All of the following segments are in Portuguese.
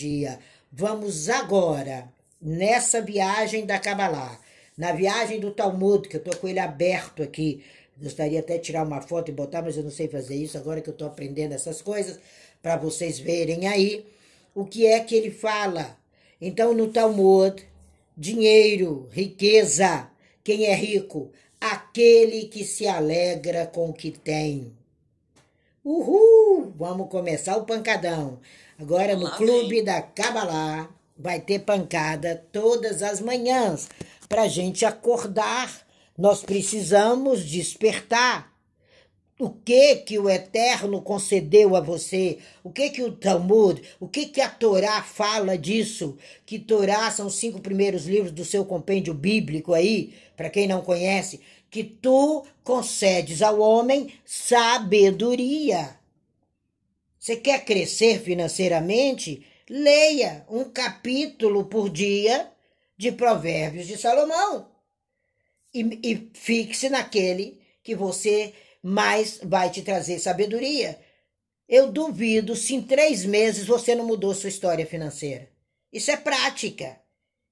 energia. Vamos agora, nessa viagem da Kabbalah, na viagem do Talmud, que eu tô com ele aberto aqui. Gostaria até de tirar uma foto e botar, mas eu não sei fazer isso agora que eu tô aprendendo essas coisas, para vocês verem aí o que é que ele fala. Então, no Talmud, dinheiro, riqueza, quem é rico? Aquele que se alegra com o que tem. Uhul! Vamos começar o pancadão. Agora no Clube da Cabalá vai ter pancada todas as manhãs para gente acordar. Nós precisamos despertar. O que que o Eterno concedeu a você? O que que o Talmud, o que que a Torá fala disso? Que Torá são os cinco primeiros livros do seu compêndio bíblico aí, para quem não conhece que tu concedes ao homem sabedoria. Você quer crescer financeiramente? Leia um capítulo por dia de Provérbios de Salomão e, e fixe naquele que você mais vai te trazer sabedoria. Eu duvido se em três meses você não mudou sua história financeira. Isso é prática.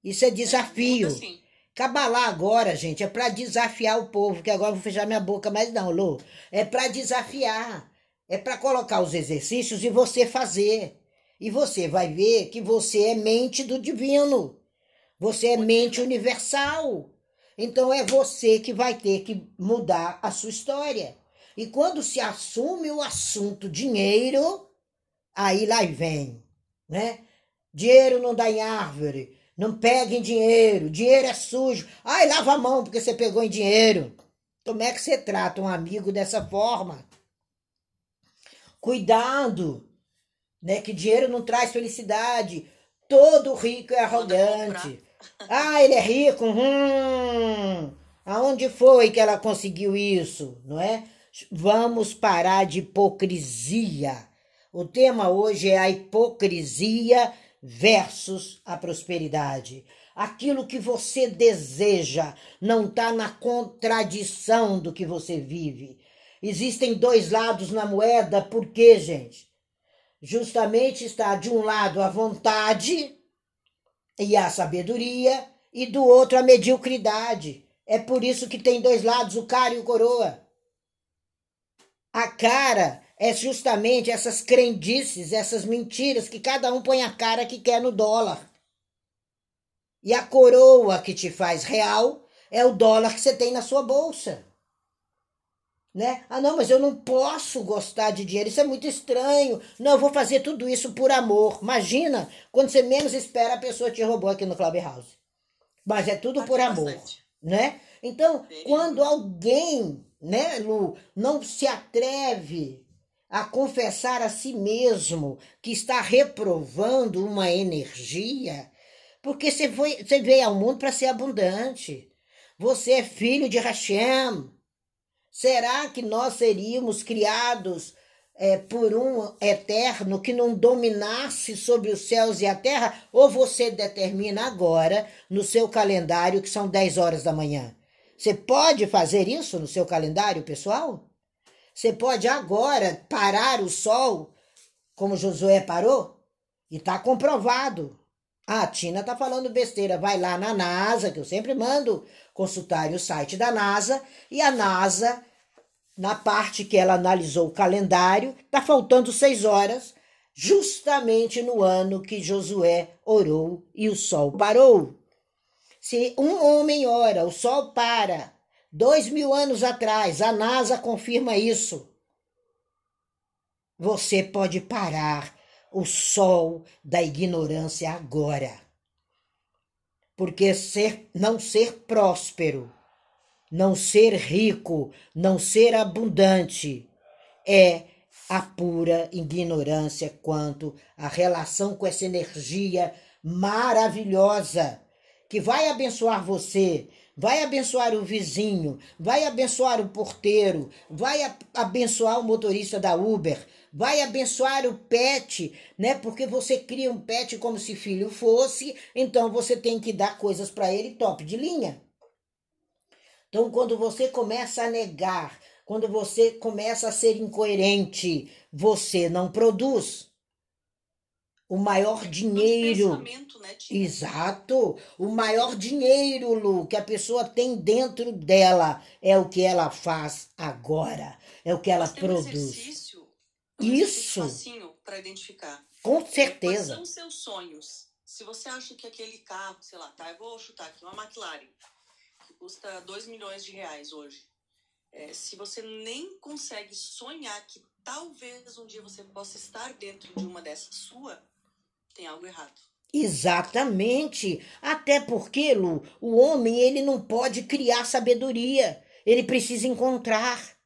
Isso é desafio. É, Cabalá agora, gente, é para desafiar o povo, que agora eu vou fechar minha boca, mas não, Lu. É para desafiar. É para colocar os exercícios e você fazer. E você vai ver que você é mente do divino. Você é mente universal. Então é você que vai ter que mudar a sua história. E quando se assume o assunto dinheiro, aí lá vem, né? Dinheiro não dá em árvore, não peguem dinheiro, dinheiro é sujo. Ai, lava a mão porque você pegou em dinheiro. Como é que você trata um amigo dessa forma? Cuidado, né? Que dinheiro não traz felicidade. Todo rico é arrogante. Ah, ele é rico. Hum, aonde foi que ela conseguiu isso, não é? Vamos parar de hipocrisia. O tema hoje é a hipocrisia versus a prosperidade. Aquilo que você deseja não está na contradição do que você vive. Existem dois lados na moeda, por quê, gente? Justamente está de um lado a vontade e a sabedoria, e do outro a mediocridade. É por isso que tem dois lados, o cara e o coroa. A cara é justamente essas crendices, essas mentiras que cada um põe a cara que quer no dólar. E a coroa que te faz real é o dólar que você tem na sua bolsa. Né? Ah, não, mas eu não posso gostar de dinheiro, isso é muito estranho. Não, eu vou fazer tudo isso por amor. Imagina, quando você menos espera, a pessoa te roubou aqui no Clubhouse. Mas é tudo por amor, né? Então, quando alguém, né, Lu, não se atreve a confessar a si mesmo que está reprovando uma energia, porque você, foi, você veio ao mundo para ser abundante. Você é filho de Hashem. Será que nós seríamos criados é, por um eterno que não dominasse sobre os céus e a terra? Ou você determina agora no seu calendário que são 10 horas da manhã? Você pode fazer isso no seu calendário pessoal? Você pode agora parar o sol, como Josué parou, e está comprovado. A Tina tá falando besteira. Vai lá na NASA, que eu sempre mando consultar o site da NASA, e a NASA, na parte que ela analisou o calendário, tá faltando seis horas, justamente no ano que Josué orou e o sol parou. Se um homem ora, o sol para. Dois mil anos atrás, a NASA confirma isso. Você pode parar o sol da ignorância agora. Porque ser, não ser próspero, não ser rico, não ser abundante é a pura ignorância quanto à relação com essa energia maravilhosa que vai abençoar você, vai abençoar o vizinho, vai abençoar o porteiro, vai abençoar o motorista da Uber, vai abençoar o pet, né? Porque você cria um pet como se filho fosse, então você tem que dar coisas para ele top de linha. Então, quando você começa a negar, quando você começa a ser incoerente, você não produz. O maior dinheiro. Né, Exato. O maior dinheiro, Lu, que a pessoa tem dentro dela é o que ela faz agora. É o que ela produz. Um exercício, um Isso. Exercício para identificar. Com certeza. Quais são seus sonhos? Se você acha que aquele carro, sei lá, tá, eu vou chutar aqui, uma McLaren, que custa 2 milhões de reais hoje. É, se você nem consegue sonhar que talvez um dia você possa estar dentro de uma dessas sua, tem algo errado. Exatamente. Até porque, Lu, o homem ele não pode criar sabedoria. Ele precisa encontrar.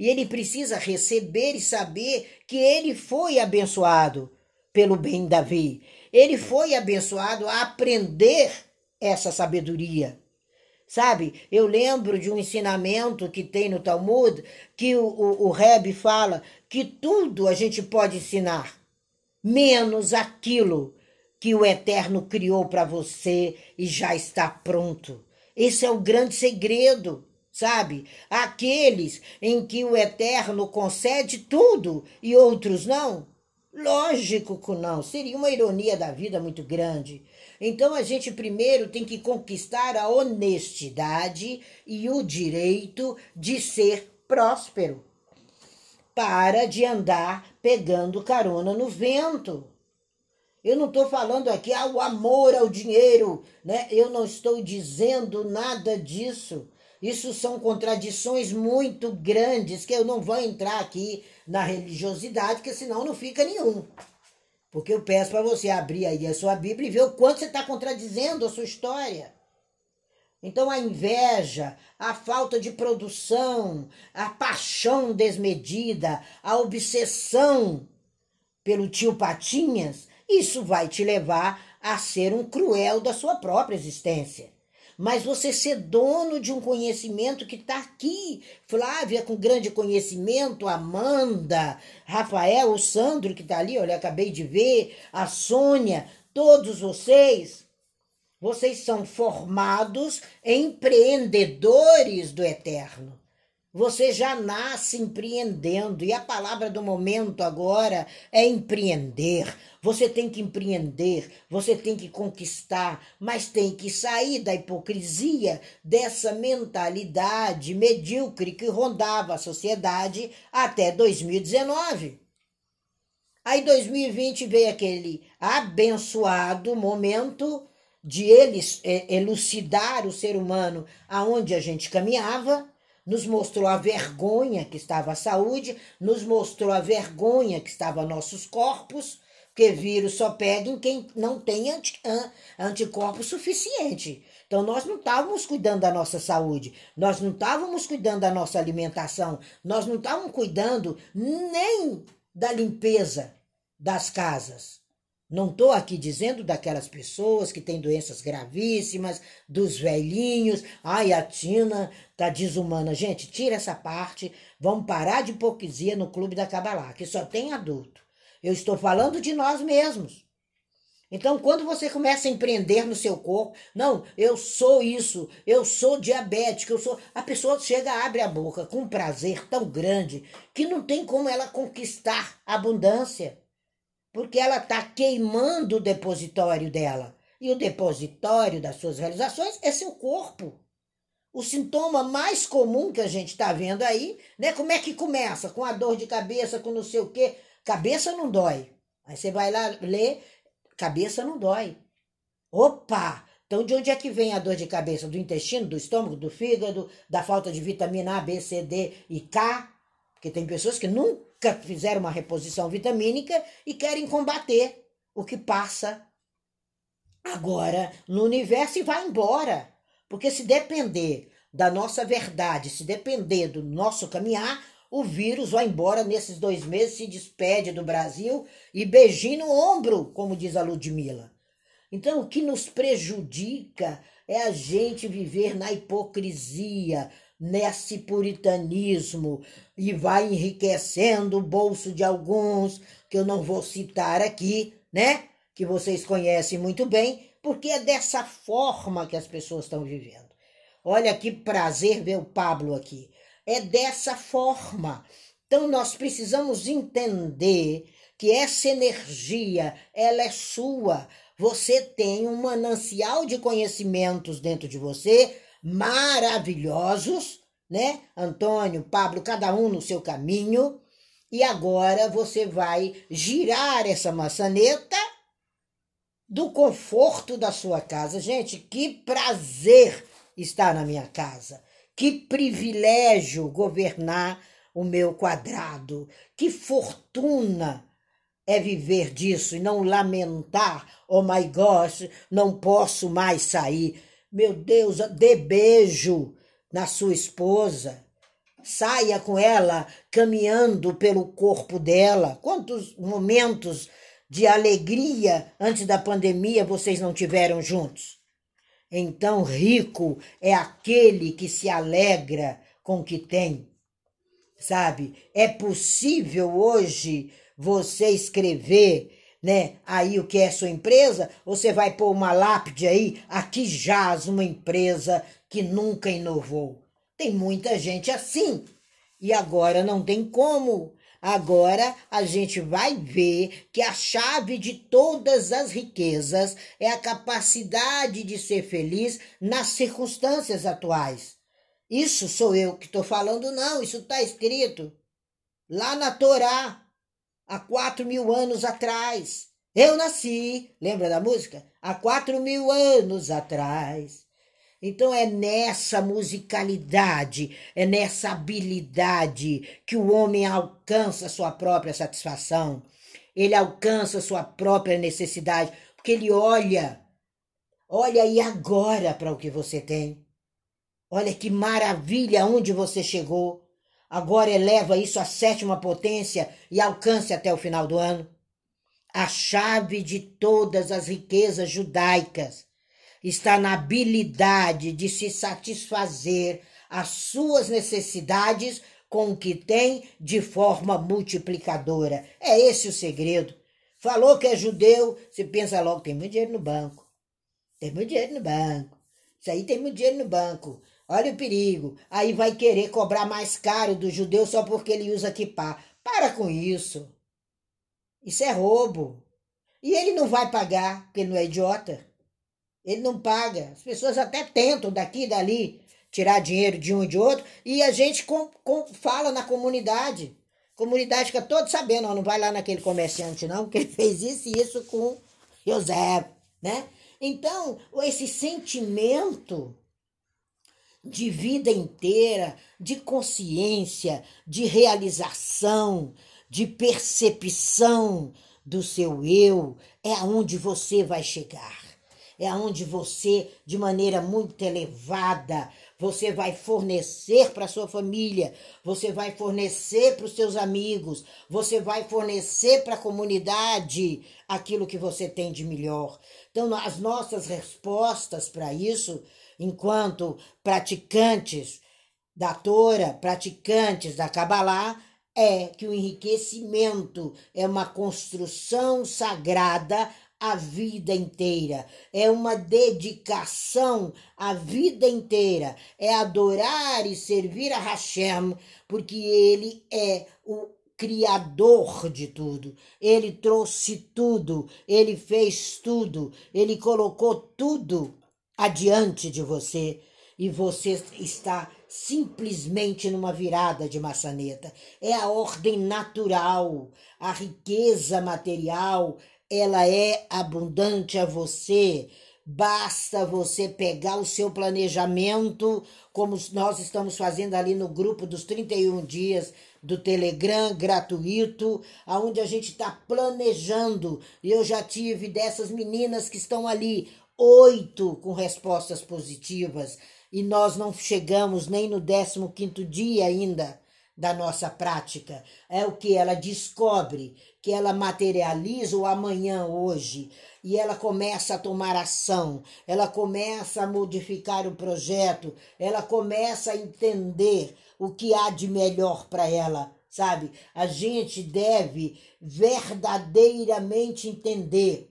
E ele precisa receber e saber que ele foi abençoado pelo bem Davi. Ele foi abençoado a aprender essa sabedoria. Sabe, eu lembro de um ensinamento que tem no Talmud, que o, o, o Rebbe fala que tudo a gente pode ensinar, menos aquilo que o Eterno criou para você e já está pronto. Esse é o grande segredo, sabe? Aqueles em que o Eterno concede tudo e outros não. Lógico que não, seria uma ironia da vida muito grande. Então a gente primeiro tem que conquistar a honestidade e o direito de ser próspero. Para de andar pegando carona no vento. Eu não estou falando aqui ah, o amor ao dinheiro, né? Eu não estou dizendo nada disso. Isso são contradições muito grandes que eu não vou entrar aqui na religiosidade, porque senão não fica nenhum. Porque eu peço para você abrir aí a sua Bíblia e ver o quanto você está contradizendo a sua história. Então a inveja, a falta de produção, a paixão desmedida, a obsessão pelo tio Patinhas, isso vai te levar a ser um cruel da sua própria existência mas você ser dono de um conhecimento que está aqui. Flávia, com grande conhecimento, Amanda, Rafael, o Sandro, que está ali, olha, acabei de ver, a Sônia, todos vocês. Vocês são formados empreendedores do eterno. Você já nasce empreendendo e a palavra do momento agora é empreender. Você tem que empreender, você tem que conquistar, mas tem que sair da hipocrisia dessa mentalidade medíocre que rondava a sociedade até 2019. Aí 2020 veio aquele abençoado momento de eles é, elucidar o ser humano aonde a gente caminhava nos mostrou a vergonha que estava a saúde, nos mostrou a vergonha que estava nossos corpos, porque vírus só pega em quem não tem anti, anticorpo suficiente. Então, nós não estávamos cuidando da nossa saúde, nós não estávamos cuidando da nossa alimentação, nós não estávamos cuidando nem da limpeza das casas. Não estou aqui dizendo daquelas pessoas que têm doenças gravíssimas, dos velhinhos. Ai, a Tina tá desumana. Gente, tira essa parte. Vamos parar de hipocrisia no clube da Cabalá, que só tem adulto. Eu estou falando de nós mesmos. Então, quando você começa a empreender no seu corpo, não, eu sou isso, eu sou diabético, eu sou. A pessoa chega, abre a boca com um prazer tão grande que não tem como ela conquistar abundância porque ela está queimando o depositório dela. E o depositório das suas realizações é seu corpo. O sintoma mais comum que a gente está vendo aí, né? Como é que começa? Com a dor de cabeça, com não sei o quê. Cabeça não dói. Aí você vai lá ler, cabeça não dói. Opa! Então, de onde é que vem a dor de cabeça? Do intestino, do estômago, do fígado, da falta de vitamina A, B, C, D e K? Porque tem pessoas que nunca fizeram uma reposição vitamínica e querem combater o que passa agora no universo e vai embora. Porque se depender da nossa verdade, se depender do nosso caminhar, o vírus vai embora nesses dois meses, se despede do Brasil e beijinho no ombro, como diz a Ludmilla. Então, o que nos prejudica é a gente viver na hipocrisia, nesse puritanismo e vai enriquecendo o bolso de alguns, que eu não vou citar aqui, né? Que vocês conhecem muito bem, porque é dessa forma que as pessoas estão vivendo. Olha que prazer ver o Pablo aqui. É dessa forma. Então nós precisamos entender que essa energia, ela é sua. Você tem um manancial de conhecimentos dentro de você maravilhosos, né? Antônio, Pablo, cada um no seu caminho. E agora você vai girar essa maçaneta do conforto da sua casa. Gente, que prazer estar na minha casa. Que privilégio governar o meu quadrado. Que fortuna é viver disso e não lamentar, oh my gosh, não posso mais sair. Meu Deus, dê beijo na sua esposa. Saia com ela caminhando pelo corpo dela. Quantos momentos de alegria antes da pandemia vocês não tiveram juntos? Então, rico é aquele que se alegra com o que tem. Sabe? É possível hoje você escrever, né, aí o que é sua empresa, você vai pôr uma lápide aí, aqui jaz uma empresa que nunca inovou. Tem muita gente assim. E agora não tem como. Agora a gente vai ver que a chave de todas as riquezas é a capacidade de ser feliz nas circunstâncias atuais. Isso sou eu que estou falando, não, isso está escrito lá na Torá, há quatro mil anos atrás. Eu nasci, lembra da música? Há quatro mil anos atrás. Então é nessa musicalidade, é nessa habilidade que o homem alcança sua própria satisfação. Ele alcança sua própria necessidade, porque ele olha, olha aí agora para o que você tem. Olha que maravilha onde você chegou. Agora eleva isso à sétima potência e alcance até o final do ano. A chave de todas as riquezas judaicas está na habilidade de se satisfazer as suas necessidades com o que tem de forma multiplicadora. É esse o segredo. Falou que é judeu, você pensa logo, tem muito dinheiro no banco. Tem muito dinheiro no banco. Isso aí tem muito dinheiro no banco. Olha o perigo. Aí vai querer cobrar mais caro do judeu só porque ele usa kippah. Para com isso. Isso é roubo. E ele não vai pagar, porque ele não é idiota. Ele não paga. As pessoas até tentam daqui e dali tirar dinheiro de um e de outro e a gente com, com, fala na comunidade. Comunidade fica todo sabendo, ó, não vai lá naquele comerciante não, porque ele fez isso e isso com José, né? Então, esse sentimento de vida inteira, de consciência, de realização, de percepção do seu eu, é aonde você vai chegar. É aonde você, de maneira muito elevada, você vai fornecer para sua família, você vai fornecer para os seus amigos, você vai fornecer para a comunidade aquilo que você tem de melhor. Então, as nossas respostas para isso, enquanto praticantes da Torá, praticantes da Kabbalah, é que o enriquecimento é uma construção sagrada a vida inteira, é uma dedicação a vida inteira, é adorar e servir a Hashem, porque ele é o criador de tudo. Ele trouxe tudo, ele fez tudo, ele colocou tudo adiante de você. E você está simplesmente numa virada de maçaneta. É a ordem natural, a riqueza material ela é abundante a você. Basta você pegar o seu planejamento, como nós estamos fazendo ali no grupo dos 31 dias do Telegram gratuito, aonde a gente está planejando. Eu já tive dessas meninas que estão ali, oito com respostas positivas, e nós não chegamos nem no 15 dia ainda da nossa prática. É o que ela descobre, que ela materializa o amanhã hoje e ela começa a tomar ação, ela começa a modificar o projeto, ela começa a entender o que há de melhor para ela, sabe? A gente deve verdadeiramente entender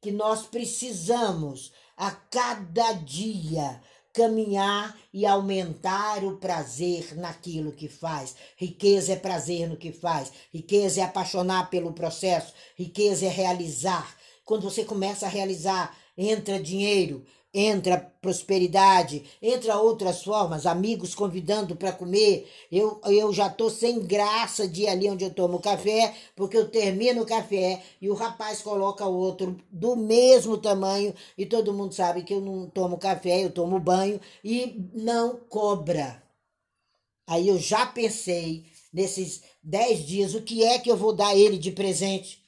que nós precisamos a cada dia caminhar e aumentar o prazer naquilo que faz. Riqueza é prazer no que faz, riqueza é apaixonar pelo processo, riqueza é realizar. Quando você começa a realizar, entra dinheiro, entra prosperidade, entra outras formas, amigos convidando para comer. Eu, eu já tô sem graça de ir ali onde eu tomo café, porque eu termino o café e o rapaz coloca outro do mesmo tamanho e todo mundo sabe que eu não tomo café, eu tomo banho e não cobra. Aí eu já pensei nesses dez dias o que é que eu vou dar ele de presente.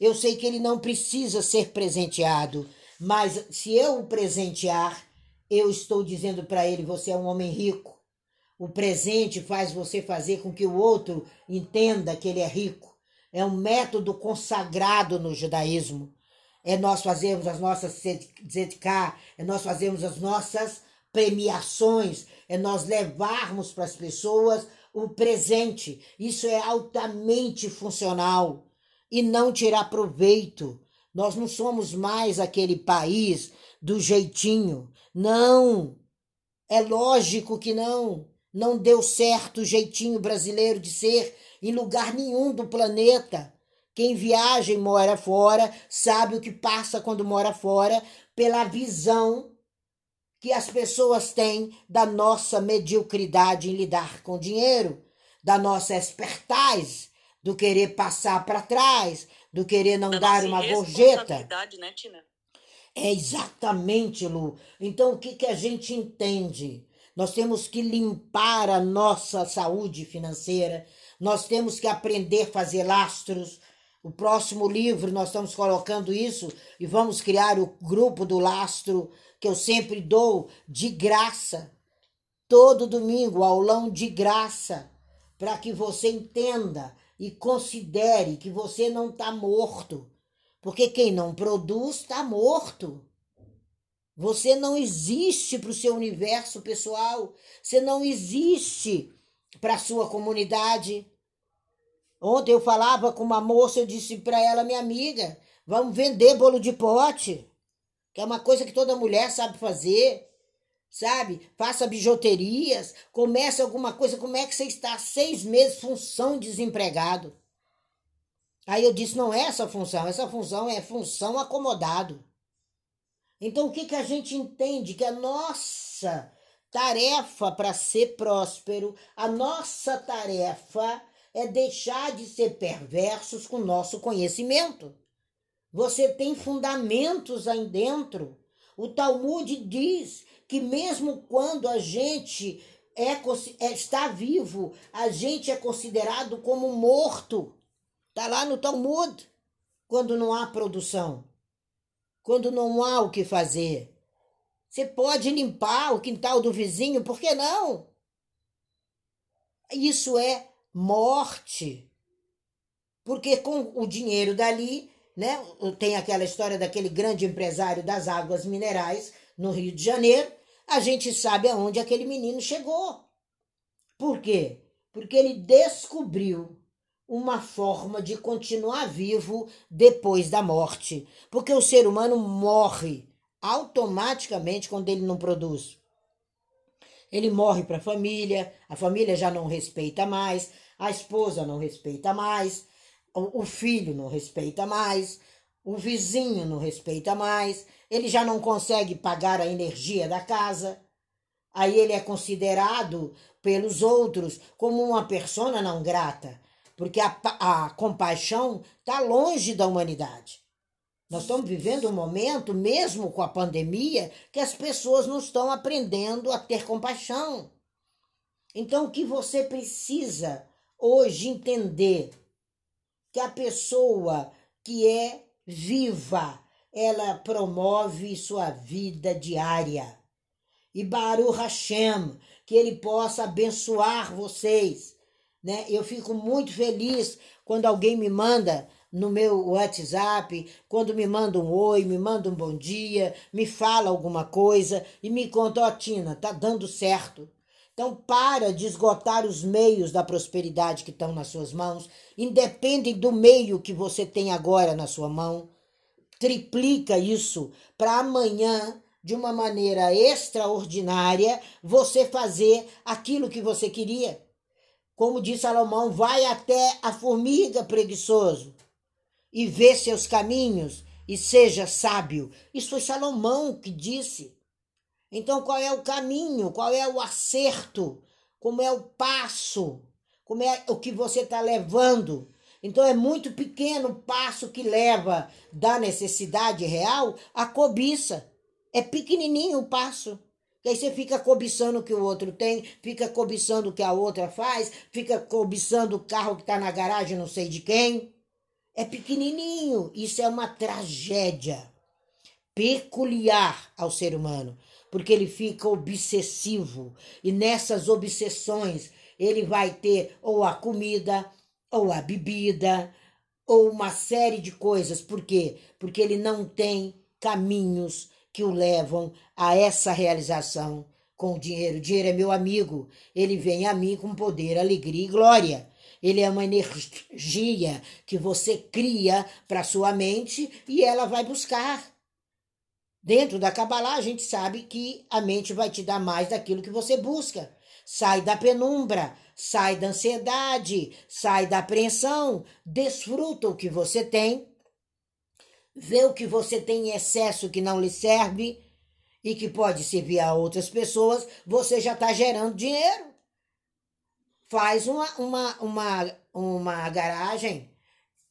Eu sei que ele não precisa ser presenteado mas se eu o presentear, eu estou dizendo para ele: você é um homem rico. O presente faz você fazer com que o outro entenda que ele é rico. É um método consagrado no judaísmo. É nós fazermos as nossas zetkah, é nós fazermos as nossas premiações, é nós levarmos para as pessoas o presente. Isso é altamente funcional e não tirar proveito. Nós não somos mais aquele país do jeitinho. Não! É lógico que não. Não deu certo o jeitinho brasileiro de ser em lugar nenhum do planeta. Quem viaja e mora fora sabe o que passa quando mora fora pela visão que as pessoas têm da nossa mediocridade em lidar com dinheiro, da nossa expertise, do querer passar para trás, do querer não da dar uma gorjeta. Né, Tina? É exatamente, Lu. Então, o que, que a gente entende? Nós temos que limpar a nossa saúde financeira, nós temos que aprender a fazer lastros. O próximo livro nós estamos colocando isso e vamos criar o grupo do lastro que eu sempre dou de graça. Todo domingo, aulão de graça, para que você entenda e considere que você não está morto. Porque quem não produz está morto. Você não existe para o seu universo pessoal. Você não existe para a sua comunidade. Ontem eu falava com uma moça, eu disse para ela, minha amiga, vamos vender bolo de pote, que é uma coisa que toda mulher sabe fazer sabe? Faça bijuterias, comece alguma coisa. Como é que você está seis meses função desempregado? Aí eu disse, não é essa função, essa função é função acomodado. Então o que, que a gente entende? Que a nossa tarefa para ser próspero, a nossa tarefa é deixar de ser perversos com o nosso conhecimento. Você tem fundamentos aí dentro. O Talmud diz que mesmo quando a gente é, é, está vivo, a gente é considerado como morto. Está lá no Talmud, quando não há produção, quando não há o que fazer. Você pode limpar o quintal do vizinho, por que não? Isso é morte. Porque com o dinheiro dali, né, tem aquela história daquele grande empresário das águas minerais no Rio de Janeiro, a gente sabe aonde aquele menino chegou. Por quê? Porque ele descobriu uma forma de continuar vivo depois da morte. Porque o ser humano morre automaticamente quando ele não produz. Ele morre para a família, a família já não respeita mais, a esposa não respeita mais, o filho não respeita mais, o vizinho não respeita mais, ele já não consegue pagar a energia da casa. Aí ele é considerado pelos outros como uma persona não grata, porque a, a compaixão está longe da humanidade. Nós estamos vivendo um momento, mesmo com a pandemia, que as pessoas não estão aprendendo a ter compaixão. Então, o que você precisa hoje entender que a pessoa que é viva, ela promove sua vida diária. E Baruch Hashem, que ele possa abençoar vocês. Né? Eu fico muito feliz quando alguém me manda no meu WhatsApp, quando me manda um oi, me manda um bom dia, me fala alguma coisa e me conta, ó oh, Tina, tá dando certo. Então para de esgotar os meios da prosperidade que estão nas suas mãos, independem do meio que você tem agora na sua mão triplica isso para amanhã de uma maneira extraordinária você fazer aquilo que você queria. Como diz Salomão, vai até a formiga preguiçoso e vê seus caminhos e seja sábio. Isso foi Salomão que disse. Então, qual é o caminho? Qual é o acerto? Como é o passo? Como é o que você está levando? Então, é muito pequeno o passo que leva da necessidade real à cobiça. É pequenininho o passo. Que aí você fica cobiçando o que o outro tem, fica cobiçando o que a outra faz, fica cobiçando o carro que está na garagem, não sei de quem. É pequenininho. Isso é uma tragédia peculiar ao ser humano, porque ele fica obsessivo e nessas obsessões ele vai ter ou a comida, ou a bebida, ou uma série de coisas. Por quê? Porque ele não tem caminhos que o levam a essa realização com o dinheiro. O dinheiro é meu amigo, ele vem a mim com poder, alegria e glória. Ele é uma energia que você cria para sua mente e ela vai buscar. Dentro da Kabbalah, a gente sabe que a mente vai te dar mais daquilo que você busca. Sai da penumbra, sai da ansiedade, sai da apreensão, desfruta o que você tem. Vê o que você tem em excesso que não lhe serve e que pode servir a outras pessoas, você já está gerando dinheiro. Faz uma, uma, uma, uma garagem,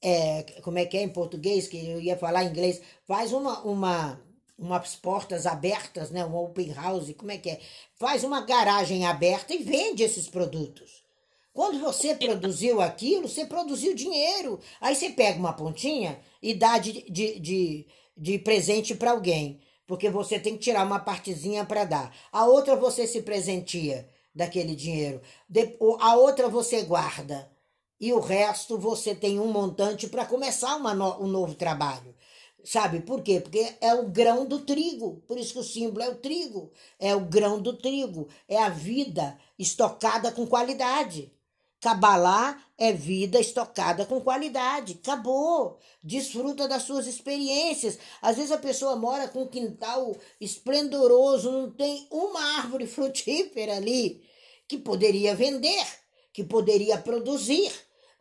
é, como é que é em português, que eu ia falar em inglês, faz uma, uma, umas portas abertas, né, um open house, como é que é? Faz uma garagem aberta e vende esses produtos. Quando você produziu aquilo, você produziu dinheiro. Aí você pega uma pontinha e dá de, de, de, de presente para alguém, porque você tem que tirar uma partezinha para dar. A outra você se presentia daquele dinheiro. A outra você guarda. E o resto você tem um montante para começar uma no, um novo trabalho. Sabe por quê? Porque é o grão do trigo. Por isso que o símbolo é o trigo. É o grão do trigo. É a vida estocada com qualidade. Cabalá é vida estocada com qualidade. Acabou. Desfruta das suas experiências. Às vezes a pessoa mora com um quintal esplendoroso, não tem uma árvore frutífera ali que poderia vender, que poderia produzir.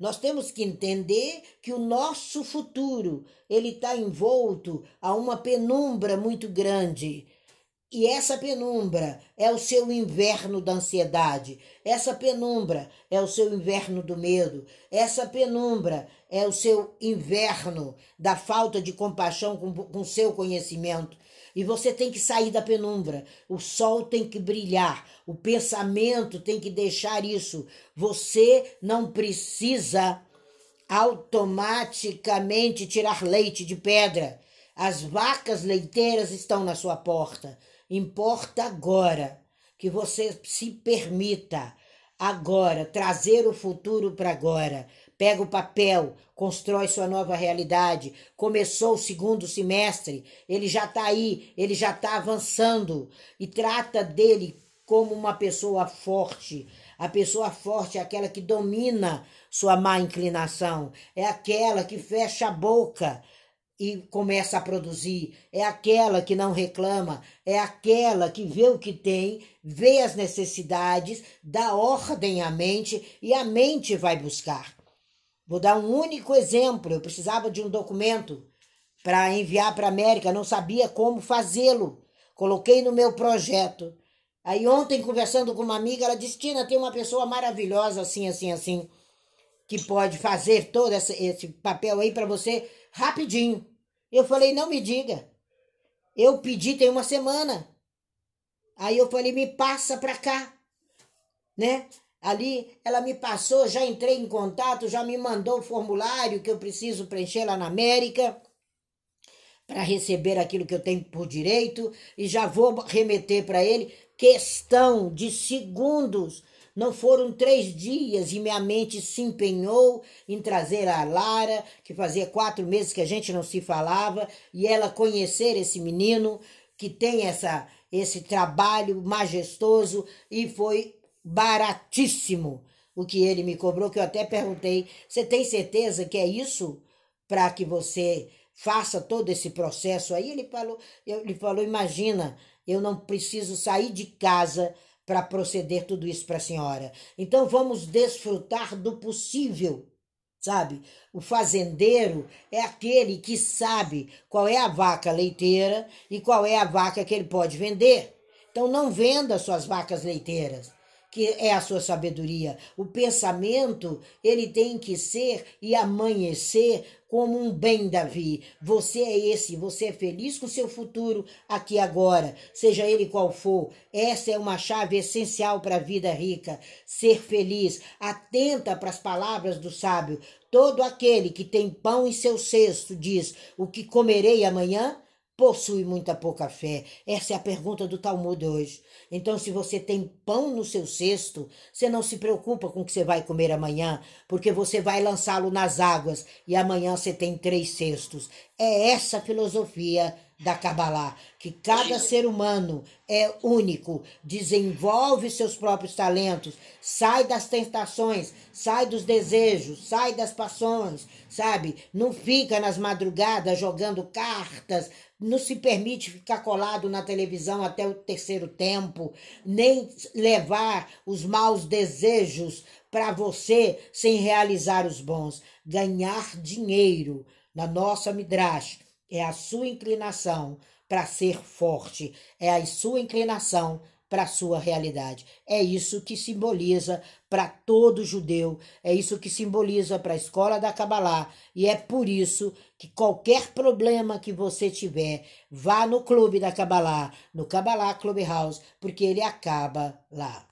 Nós temos que entender que o nosso futuro ele está envolto a uma penumbra muito grande. E essa penumbra é o seu inverno da ansiedade, essa penumbra é o seu inverno do medo, essa penumbra é o seu inverno da falta de compaixão com, com seu conhecimento. E você tem que sair da penumbra, o sol tem que brilhar, o pensamento tem que deixar isso. Você não precisa automaticamente tirar leite de pedra. As vacas leiteiras estão na sua porta. Importa agora que você se permita agora trazer o futuro para agora. Pega o papel, constrói sua nova realidade. Começou o segundo semestre, ele já está aí, ele já está avançando e trata dele como uma pessoa forte. A pessoa forte é aquela que domina sua má inclinação, é aquela que fecha a boca e começa a produzir, é aquela que não reclama, é aquela que vê o que tem, vê as necessidades, dá ordem à mente e a mente vai buscar. Vou dar um único exemplo. Eu precisava de um documento para enviar para a América, não sabia como fazê-lo. Coloquei no meu projeto. Aí ontem, conversando com uma amiga, ela disse: Tina, tem uma pessoa maravilhosa assim, assim, assim, que pode fazer todo esse, esse papel aí para você rapidinho. Eu falei, não me diga. Eu pedi tem uma semana. Aí eu falei, me passa para cá, né? Ali ela me passou, já entrei em contato, já me mandou o formulário que eu preciso preencher lá na América para receber aquilo que eu tenho por direito e já vou remeter para ele. Questão de segundos. Não foram três dias e minha mente se empenhou em trazer a Lara, que fazia quatro meses que a gente não se falava, e ela conhecer esse menino que tem essa, esse trabalho majestoso e foi baratíssimo o que ele me cobrou, que eu até perguntei: você tem certeza que é isso para que você faça todo esse processo aí. Ele falou, ele falou, imagina, eu não preciso sair de casa para proceder tudo isso para a senhora. Então vamos desfrutar do possível, sabe? O fazendeiro é aquele que sabe qual é a vaca leiteira e qual é a vaca que ele pode vender. Então não venda suas vacas leiteiras que é a sua sabedoria. O pensamento, ele tem que ser e amanhecer como um bem, Davi. Você é esse, você é feliz com seu futuro aqui agora, seja ele qual for. Essa é uma chave essencial para a vida rica. Ser feliz, atenta para as palavras do sábio. Todo aquele que tem pão em seu cesto diz: O que comerei amanhã? Possui muita pouca fé? Essa é a pergunta do Talmud hoje. Então, se você tem pão no seu cesto, você não se preocupa com o que você vai comer amanhã, porque você vai lançá-lo nas águas e amanhã você tem três cestos. É essa a filosofia da Kabbalah, que cada ser humano é único, desenvolve seus próprios talentos, sai das tentações, sai dos desejos, sai das paixões, sabe? Não fica nas madrugadas jogando cartas, não se permite ficar colado na televisão até o terceiro tempo, nem levar os maus desejos para você sem realizar os bons. Ganhar dinheiro na nossa Midrash é a sua inclinação para ser forte, é a sua inclinação para a sua realidade. É isso que simboliza para todo judeu, é isso que simboliza para a escola da Kabbalah, e é por isso que qualquer problema que você tiver, vá no clube da Kabbalah, no Kabbalah Clubhouse, porque ele acaba lá.